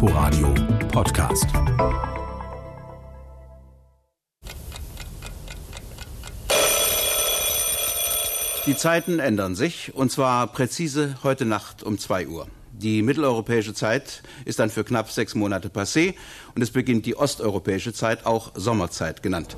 Inforadio Podcast. Die Zeiten ändern sich, und zwar präzise heute Nacht um 2 Uhr. Die mitteleuropäische Zeit ist dann für knapp sechs Monate passé und es beginnt die osteuropäische Zeit, auch Sommerzeit genannt.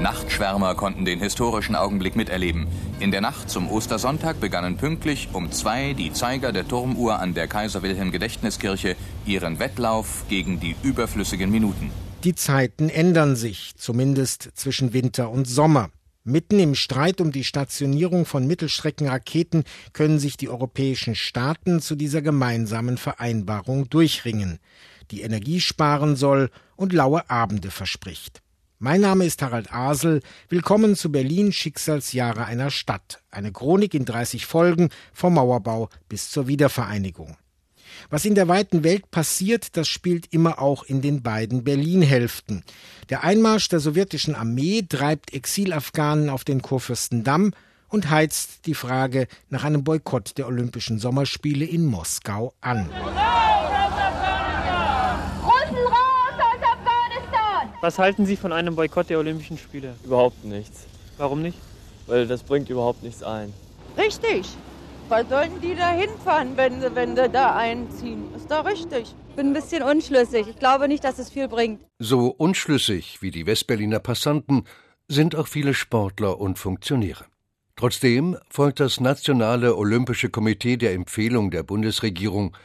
Nachtschwärmer konnten den historischen Augenblick miterleben. In der Nacht zum Ostersonntag begannen pünktlich um zwei die Zeiger der Turmuhr an der Kaiser Wilhelm Gedächtniskirche ihren Wettlauf gegen die überflüssigen Minuten. Die Zeiten ändern sich, zumindest zwischen Winter und Sommer. Mitten im Streit um die Stationierung von Mittelstreckenraketen können sich die europäischen Staaten zu dieser gemeinsamen Vereinbarung durchringen, die Energie sparen soll und laue Abende verspricht. Mein Name ist Harald Asel. Willkommen zu Berlin Schicksalsjahre einer Stadt. Eine Chronik in 30 Folgen vom Mauerbau bis zur Wiedervereinigung. Was in der weiten Welt passiert, das spielt immer auch in den beiden Berlin-Hälften. Der Einmarsch der sowjetischen Armee treibt Exilafghanen auf den Kurfürstendamm und heizt die Frage nach einem Boykott der Olympischen Sommerspiele in Moskau an. Was halten Sie von einem Boykott der Olympischen Spiele? Überhaupt nichts. Warum nicht? Weil das bringt überhaupt nichts ein. Richtig. Was sollten die da hinfahren, wenn sie, wenn sie da einziehen? Ist doch richtig. Bin ein bisschen unschlüssig. Ich glaube nicht, dass es viel bringt. So unschlüssig wie die Westberliner Passanten sind auch viele Sportler und Funktionäre. Trotzdem folgt das Nationale Olympische Komitee der Empfehlung der Bundesregierung,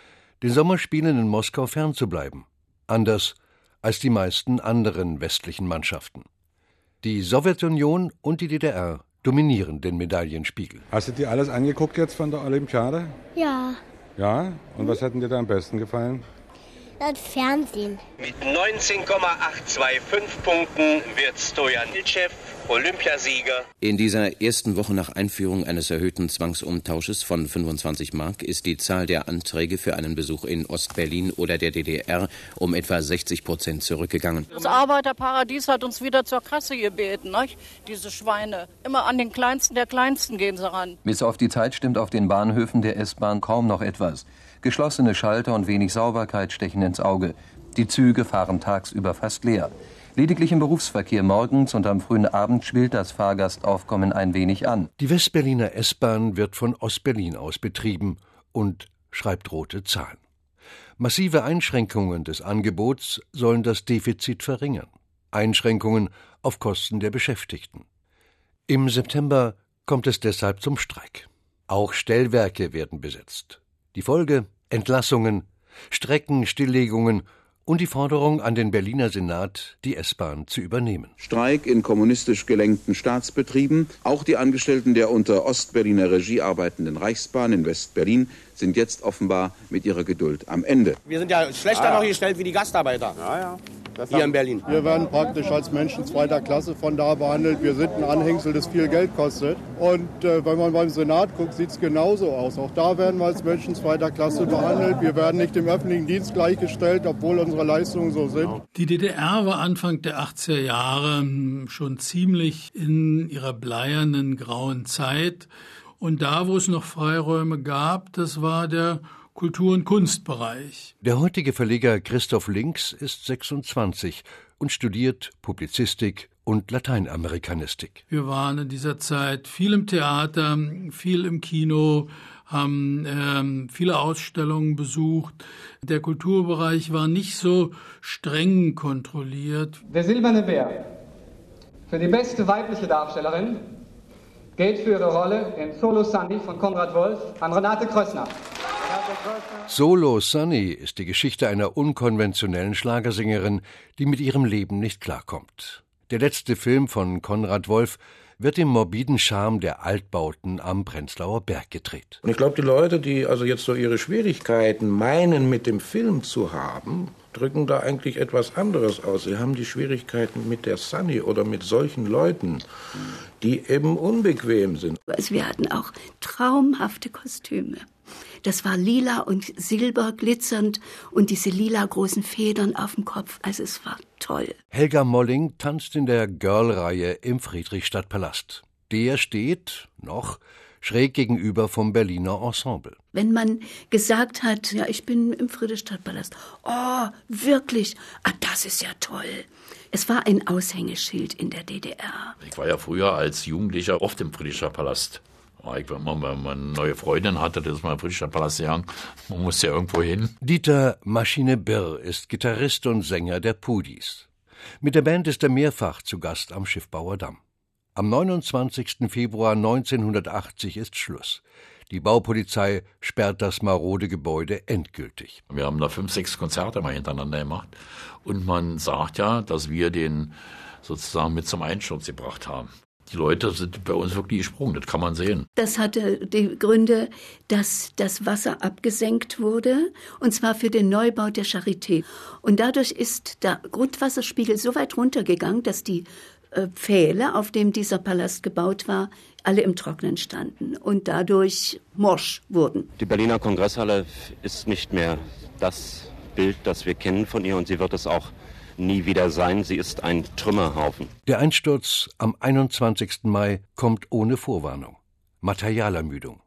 den Sommerspielen in Moskau fernzubleiben. Anders als die meisten anderen westlichen Mannschaften. Die Sowjetunion und die DDR dominieren den Medaillenspiegel. Hast du dir alles angeguckt jetzt von der Olympiade? Ja. Ja? Und was hat dir da am besten gefallen? Das Fernsehen. Mit 19,825 Punkten wird Stojan Ilchev Olympiasieger. In dieser ersten Woche nach Einführung eines erhöhten Zwangsumtausches von 25 Mark ist die Zahl der Anträge für einen Besuch in Ostberlin oder der DDR um etwa 60 Prozent zurückgegangen. Das Arbeiterparadies hat uns wieder zur Kasse gebeten, nicht? diese Schweine. Immer an den Kleinsten der Kleinsten gehen sie ran. Bis auf die Zeit stimmt auf den Bahnhöfen der S-Bahn kaum noch etwas. Geschlossene Schalter und wenig Sauberkeit stechen ins Auge. Die Züge fahren tagsüber fast leer. Lediglich im Berufsverkehr morgens und am frühen Abend schwillt das Fahrgastaufkommen ein wenig an. Die Westberliner S-Bahn wird von Ostberlin aus betrieben und schreibt rote Zahlen. Massive Einschränkungen des Angebots sollen das Defizit verringern. Einschränkungen auf Kosten der Beschäftigten. Im September kommt es deshalb zum Streik. Auch Stellwerke werden besetzt. Die Folge Entlassungen, Streckenstilllegungen und die Forderung an den Berliner Senat, die S-Bahn zu übernehmen. Streik in kommunistisch gelenkten Staatsbetrieben. Auch die Angestellten der unter Ostberliner Regie arbeitenden Reichsbahn in West-Berlin sind jetzt offenbar mit ihrer Geduld am Ende. Wir sind ja schlechter ah, ja. noch gestellt wie die Gastarbeiter. Ja, ja. Das hier in Berlin. Wir werden praktisch als Menschen zweiter Klasse von da behandelt. Wir sind ein Anhängsel, das viel Geld kostet. Und äh, wenn man beim Senat guckt, sieht es genauso aus. Auch da werden wir als Menschen zweiter Klasse behandelt. Wir werden nicht im öffentlichen Dienst gleichgestellt, obwohl unsere Leistungen so sind. Die DDR war Anfang der 80er Jahre hm, schon ziemlich in ihrer bleiernen grauen Zeit. Und da, wo es noch Freiräume gab, das war der Kultur- und Kunstbereich. Der heutige Verleger Christoph Links ist 26 und studiert Publizistik und Lateinamerikanistik. Wir waren in dieser Zeit viel im Theater, viel im Kino, haben ähm, viele Ausstellungen besucht. Der Kulturbereich war nicht so streng kontrolliert. Der Silberne Bär für die beste weibliche Darstellerin geht für ihre Rolle in Solo Sandy von Konrad Wolf an Renate Krössner. Solo Sunny ist die Geschichte einer unkonventionellen Schlagersängerin, die mit ihrem Leben nicht klarkommt. Der letzte Film von Konrad Wolf wird im morbiden Charme der Altbauten am Prenzlauer Berg gedreht. Und ich glaube, die Leute, die also jetzt so ihre Schwierigkeiten meinen, mit dem Film zu haben, drücken da eigentlich etwas anderes aus. Sie haben die Schwierigkeiten mit der Sunny oder mit solchen Leuten, die eben unbequem sind. Also wir hatten auch traumhafte Kostüme. Das war lila und silber glitzernd und diese lila großen Federn auf dem Kopf. Also es war toll. Helga Molling tanzt in der Girl-Reihe im Friedrichstadtpalast. Der steht, noch, schräg gegenüber vom Berliner Ensemble. Wenn man gesagt hat, ja, ich bin im Friedrichstadtpalast, oh, wirklich, ah, das ist ja toll. Es war ein Aushängeschild in der DDR. Ich war ja früher als Jugendlicher oft im Friedrichstadtpalast. Ich, wenn man, wenn man eine neue Freundin hatte, das ist mal im Friedrichstadtpalast gegangen. Man muss ja irgendwo hin. Dieter Maschine Birr ist Gitarrist und Sänger der Pudis. Mit der Band ist er mehrfach zu Gast am Schiffbauer Damm. Am 29. Februar 1980 ist Schluss. Die Baupolizei sperrt das marode Gebäude endgültig. Wir haben da fünf, sechs Konzerte mal hintereinander gemacht. Und man sagt ja, dass wir den sozusagen mit zum Einsturz gebracht haben. Die Leute sind bei uns wirklich gesprungen, das kann man sehen. Das hatte die Gründe, dass das Wasser abgesenkt wurde, und zwar für den Neubau der Charité. Und dadurch ist der Grundwasserspiegel so weit runtergegangen, dass die äh, Pfähle, auf dem dieser Palast gebaut war, alle im Trocknen standen und dadurch morsch wurden. Die Berliner Kongresshalle ist nicht mehr das Bild, das wir kennen von ihr und sie wird es auch nie wieder sein. Sie ist ein Trümmerhaufen. Der Einsturz am 21. Mai kommt ohne Vorwarnung. Materialermüdung.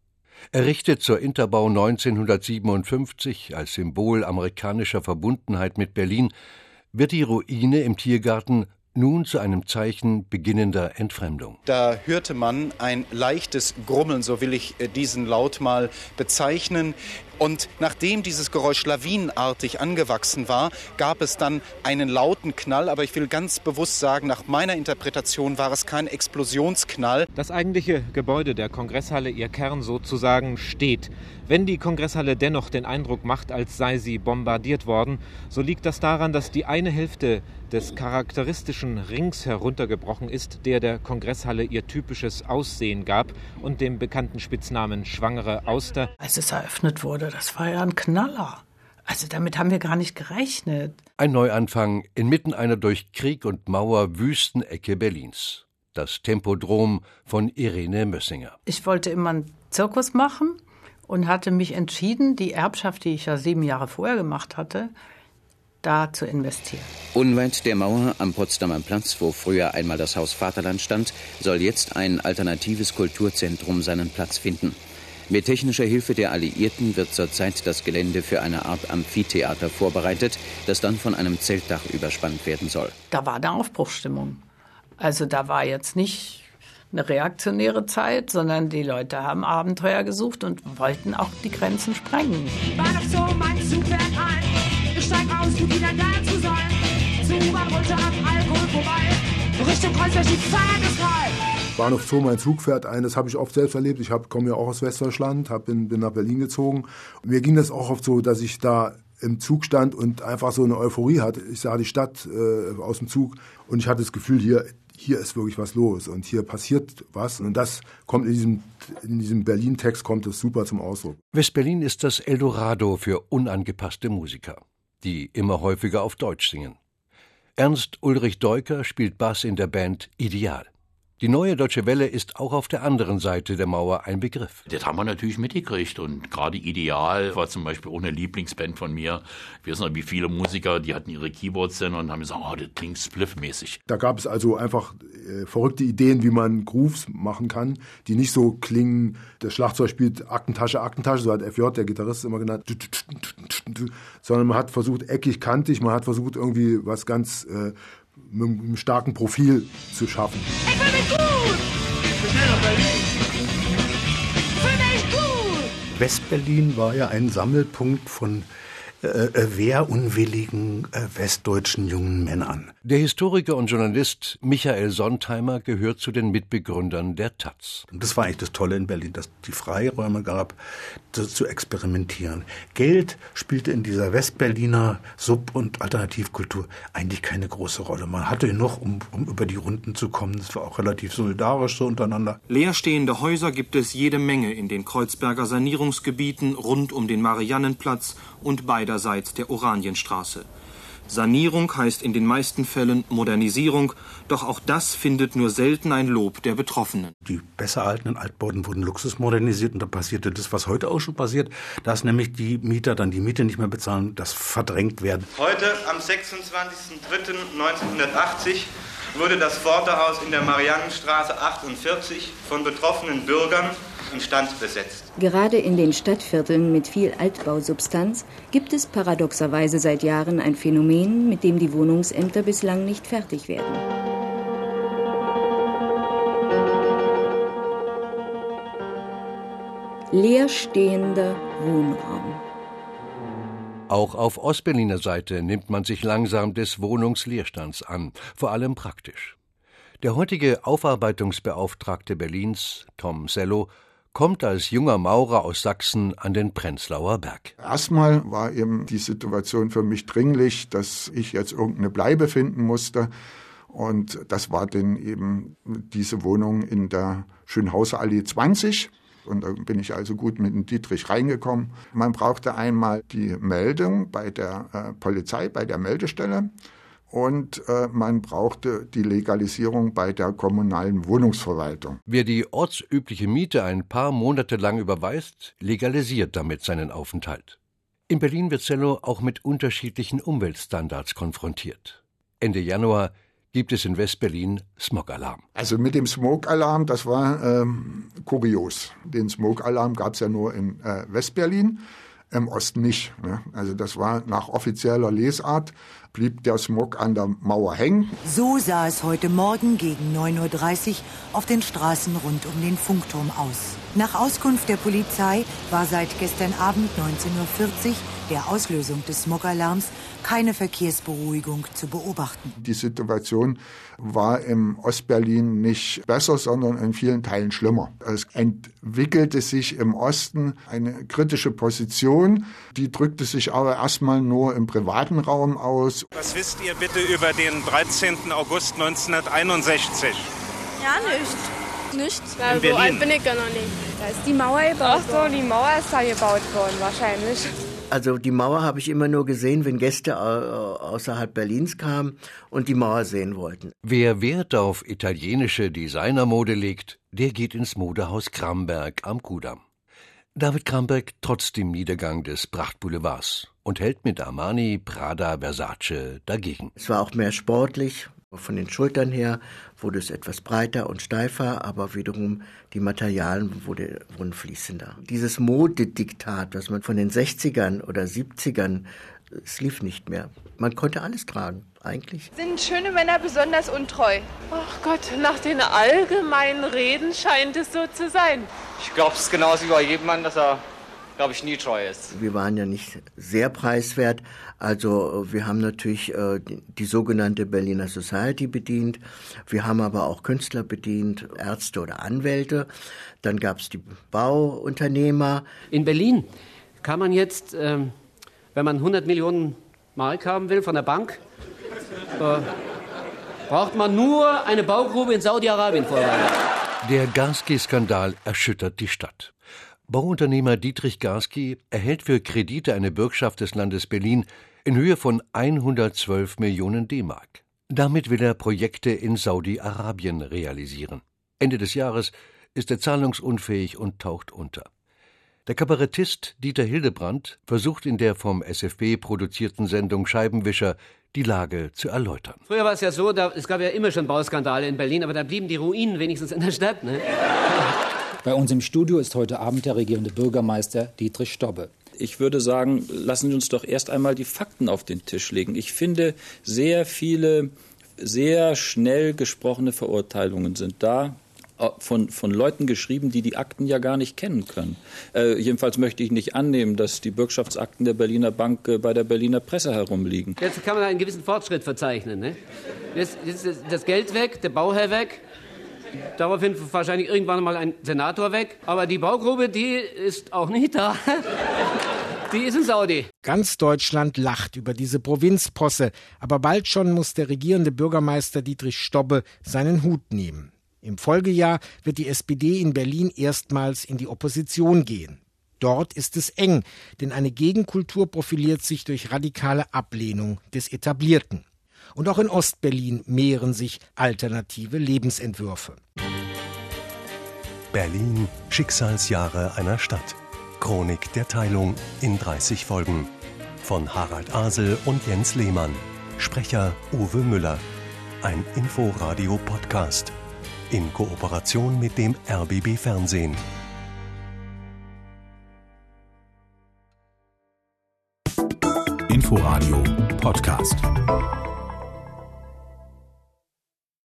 Errichtet zur Interbau 1957 als Symbol amerikanischer Verbundenheit mit Berlin, wird die Ruine im Tiergarten nun zu einem Zeichen beginnender Entfremdung. Da hörte man ein leichtes Grummeln, so will ich äh, diesen Laut mal bezeichnen. Und nachdem dieses Geräusch lawinenartig angewachsen war, gab es dann einen lauten Knall. Aber ich will ganz bewusst sagen, nach meiner Interpretation war es kein Explosionsknall. Das eigentliche Gebäude der Kongresshalle, ihr Kern sozusagen, steht. Wenn die Kongresshalle dennoch den Eindruck macht, als sei sie bombardiert worden, so liegt das daran, dass die eine Hälfte des charakteristischen Rings heruntergebrochen ist, der der Kongresshalle ihr typisches Aussehen gab und dem bekannten Spitznamen Schwangere Auster. Als es eröffnet wurde, das war ja ein Knaller. Also damit haben wir gar nicht gerechnet. Ein Neuanfang inmitten einer durch Krieg und Mauer wüsten Ecke Berlins. Das Tempodrom von Irene Mössinger. Ich wollte immer einen Zirkus machen und hatte mich entschieden, die Erbschaft, die ich ja sieben Jahre vorher gemacht hatte, da zu investieren. Unweit der Mauer am Potsdamer Platz, wo früher einmal das Haus Vaterland stand, soll jetzt ein alternatives Kulturzentrum seinen Platz finden. Mit technischer Hilfe der Alliierten wird zurzeit das Gelände für eine Art Amphitheater vorbereitet, das dann von einem Zeltdach überspannt werden soll. Da war eine Aufbruchsstimmung. Also da war jetzt nicht eine reaktionäre Zeit, sondern die Leute haben Abenteuer gesucht und wollten auch die Grenzen sprengen. War doch so mein Zug fährt ein. Ich steig aus, um wieder da zu sein. Zu runter, Alkohol vorbei. Richtung Kreuzberg, die Feier ist frei. Bahnhof Zoo, mein Zug fährt ein, das habe ich oft selbst erlebt. Ich komme ja auch aus Westdeutschland, hab, bin, bin nach Berlin gezogen. Mir ging das auch oft so, dass ich da im Zug stand und einfach so eine Euphorie hatte. Ich sah die Stadt äh, aus dem Zug und ich hatte das Gefühl, hier, hier ist wirklich was los und hier passiert was. Und das kommt in diesem, in diesem Berlin-Text kommt es super zum Ausdruck. West-Berlin ist das Eldorado für unangepasste Musiker, die immer häufiger auf Deutsch singen. Ernst Ulrich Deuker spielt Bass in der Band Ideal. Die neue Deutsche Welle ist auch auf der anderen Seite der Mauer ein Begriff. Das haben wir natürlich mitgekriegt und gerade Ideal war zum Beispiel auch eine Lieblingsband von mir. Wir wissen noch, wie viele Musiker, die hatten ihre Keyboards dann und haben gesagt, oh, das klingt spliffmäßig. Da gab es also einfach äh, verrückte Ideen, wie man Grooves machen kann, die nicht so klingen, das Schlagzeug spielt Aktentasche, Aktentasche, so hat FJ, der Gitarrist, immer genannt, sondern man hat versucht, eckig, kantig, man hat versucht, irgendwie was ganz äh, mit einem starken Profil zu schaffen. Ich fühle mich gut! Ich will nach Berlin! Ich fühle mich gut! Westberlin war ja ein Sammelpunkt von äh, äh, wehrunwilligen äh, westdeutschen jungen Männern. Der Historiker und Journalist Michael Sontheimer gehört zu den Mitbegründern der Taz. Und das war eigentlich das Tolle in Berlin, dass die Freiräume gab, zu, zu experimentieren. Geld spielte in dieser Westberliner Sub- und Alternativkultur eigentlich keine große Rolle. Man hatte noch, um, um über die Runden zu kommen. Das war auch relativ solidarisch so untereinander. Leerstehende Häuser gibt es jede Menge in den Kreuzberger Sanierungsgebieten rund um den Mariannenplatz und beiderseits der Oranienstraße. Sanierung heißt in den meisten Fällen Modernisierung, doch auch das findet nur selten ein Lob der Betroffenen. Die besser erhaltenen Altbauten wurden luxusmodernisiert und da passierte das, was heute auch schon passiert, dass nämlich die Mieter dann die Miete nicht mehr bezahlen, das verdrängt werden. Heute, am 26.03.1980, wurde das Vorderhaus in der Mariannenstraße 48 von betroffenen Bürgern instand besetzt. Gerade in den Stadtvierteln mit viel Altbausubstanz gibt es paradoxerweise seit Jahren ein Phänomen, mit dem die Wohnungsämter bislang nicht fertig werden. Leerstehender Wohnraum. Auch auf Ostberliner Seite nimmt man sich langsam des Wohnungsleerstands an, vor allem praktisch. Der heutige Aufarbeitungsbeauftragte Berlins, Tom Sello, kommt als junger Maurer aus Sachsen an den Prenzlauer Berg. Erstmal war eben die Situation für mich dringlich, dass ich jetzt irgendeine Bleibe finden musste. Und das war dann eben diese Wohnung in der Schönhauser Allee 20. Und da bin ich also gut mit dem Dietrich reingekommen. Man brauchte einmal die Meldung bei der äh, Polizei, bei der Meldestelle. Und äh, man brauchte die Legalisierung bei der kommunalen Wohnungsverwaltung. Wer die ortsübliche Miete ein paar Monate lang überweist, legalisiert damit seinen Aufenthalt. In Berlin wird Zello auch mit unterschiedlichen Umweltstandards konfrontiert. Ende Januar gibt es in Westberlin Smogalarm. Also mit dem Smogalarm, das war ähm, kurios. Den Smogalarm gab es ja nur in äh, Westberlin, im Osten nicht. Ne? Also das war nach offizieller Lesart, blieb der Smog an der Mauer hängen. So sah es heute Morgen gegen 9.30 Uhr auf den Straßen rund um den Funkturm aus. Nach Auskunft der Polizei war seit gestern Abend 19.40 Uhr, der Auslösung des Smogalarms, keine Verkehrsberuhigung zu beobachten. Die Situation war im Ostberlin nicht besser, sondern in vielen Teilen schlimmer. Es entwickelte sich im Osten eine kritische Position, die drückte sich aber erstmal nur im privaten Raum aus. Was wisst ihr bitte über den 13. August 1961? Ja, nicht. Nichts? Na, so alt bin ich ja noch nicht. Da ist die Mauer gebaut Ach so, die Mauer ist da gebaut worden, wahrscheinlich. Also die Mauer habe ich immer nur gesehen, wenn Gäste außerhalb Berlins kamen und die Mauer sehen wollten. Wer Wert auf italienische Designermode legt, der geht ins Modehaus Kramberg am Kudamm. David Kramberg trotz dem Niedergang des Prachtboulevards und hält mit Armani, Prada, Versace dagegen. Es war auch mehr sportlich, von den Schultern her wurde es etwas breiter und steifer, aber wiederum die Materialien wurde, wurden fließender. Dieses Modediktat, was man von den 60ern oder 70ern, es lief nicht mehr. Man konnte alles tragen, eigentlich. Sind schöne Männer besonders untreu? Ach Gott, nach den allgemeinen Reden scheint es so zu sein. Ich glaube es genauso wie bei jedem Mann, dass er glaube ich, nie treu ist. Wir waren ja nicht sehr preiswert. Also wir haben natürlich äh, die, die, sogenannte Berliner Society bedient. Wir haben aber auch Künstler bedient, Ärzte oder Anwälte. Dann gab es die Bauunternehmer. In Berlin kann man jetzt, ähm, wenn man 100 Millionen Mark haben will von der Bank, äh, braucht man nur eine Baugrube in Saudi-Arabien vorweisen. Der Garski-Skandal erschüttert die Stadt. Bauunternehmer Dietrich Garski erhält für Kredite eine Bürgschaft des Landes Berlin in Höhe von 112 Millionen D-Mark. Damit will er Projekte in Saudi-Arabien realisieren. Ende des Jahres ist er zahlungsunfähig und taucht unter. Der Kabarettist Dieter Hildebrandt versucht in der vom SFB produzierten Sendung Scheibenwischer die Lage zu erläutern. Früher war es ja so, da, es gab ja immer schon Bauskandale in Berlin, aber da blieben die Ruinen wenigstens in der Stadt. Ne? Bei uns im Studio ist heute Abend der regierende Bürgermeister Dietrich Stobbe. Ich würde sagen, lassen Sie uns doch erst einmal die Fakten auf den Tisch legen. Ich finde, sehr viele, sehr schnell gesprochene Verurteilungen sind da von, von Leuten geschrieben, die die Akten ja gar nicht kennen können. Äh, jedenfalls möchte ich nicht annehmen, dass die Bürgschaftsakten der Berliner Bank äh, bei der Berliner Presse herumliegen. Jetzt kann man einen gewissen Fortschritt verzeichnen. Ne? Jetzt, jetzt ist das Geld weg, der Bauherr weg, Daraufhin wahrscheinlich irgendwann mal ein Senator weg. Aber die Baugrube, die ist auch nicht da. Die ist in Saudi. Ganz Deutschland lacht über diese Provinzposse. Aber bald schon muss der regierende Bürgermeister Dietrich Stobbe seinen Hut nehmen. Im Folgejahr wird die SPD in Berlin erstmals in die Opposition gehen. Dort ist es eng, denn eine Gegenkultur profiliert sich durch radikale Ablehnung des Etablierten. Und auch in Ostberlin mehren sich alternative Lebensentwürfe. Berlin, Schicksalsjahre einer Stadt. Chronik der Teilung in 30 Folgen. Von Harald Asel und Jens Lehmann. Sprecher Uwe Müller. Ein Inforadio-Podcast. In Kooperation mit dem RBB Fernsehen. Inforadio Podcast.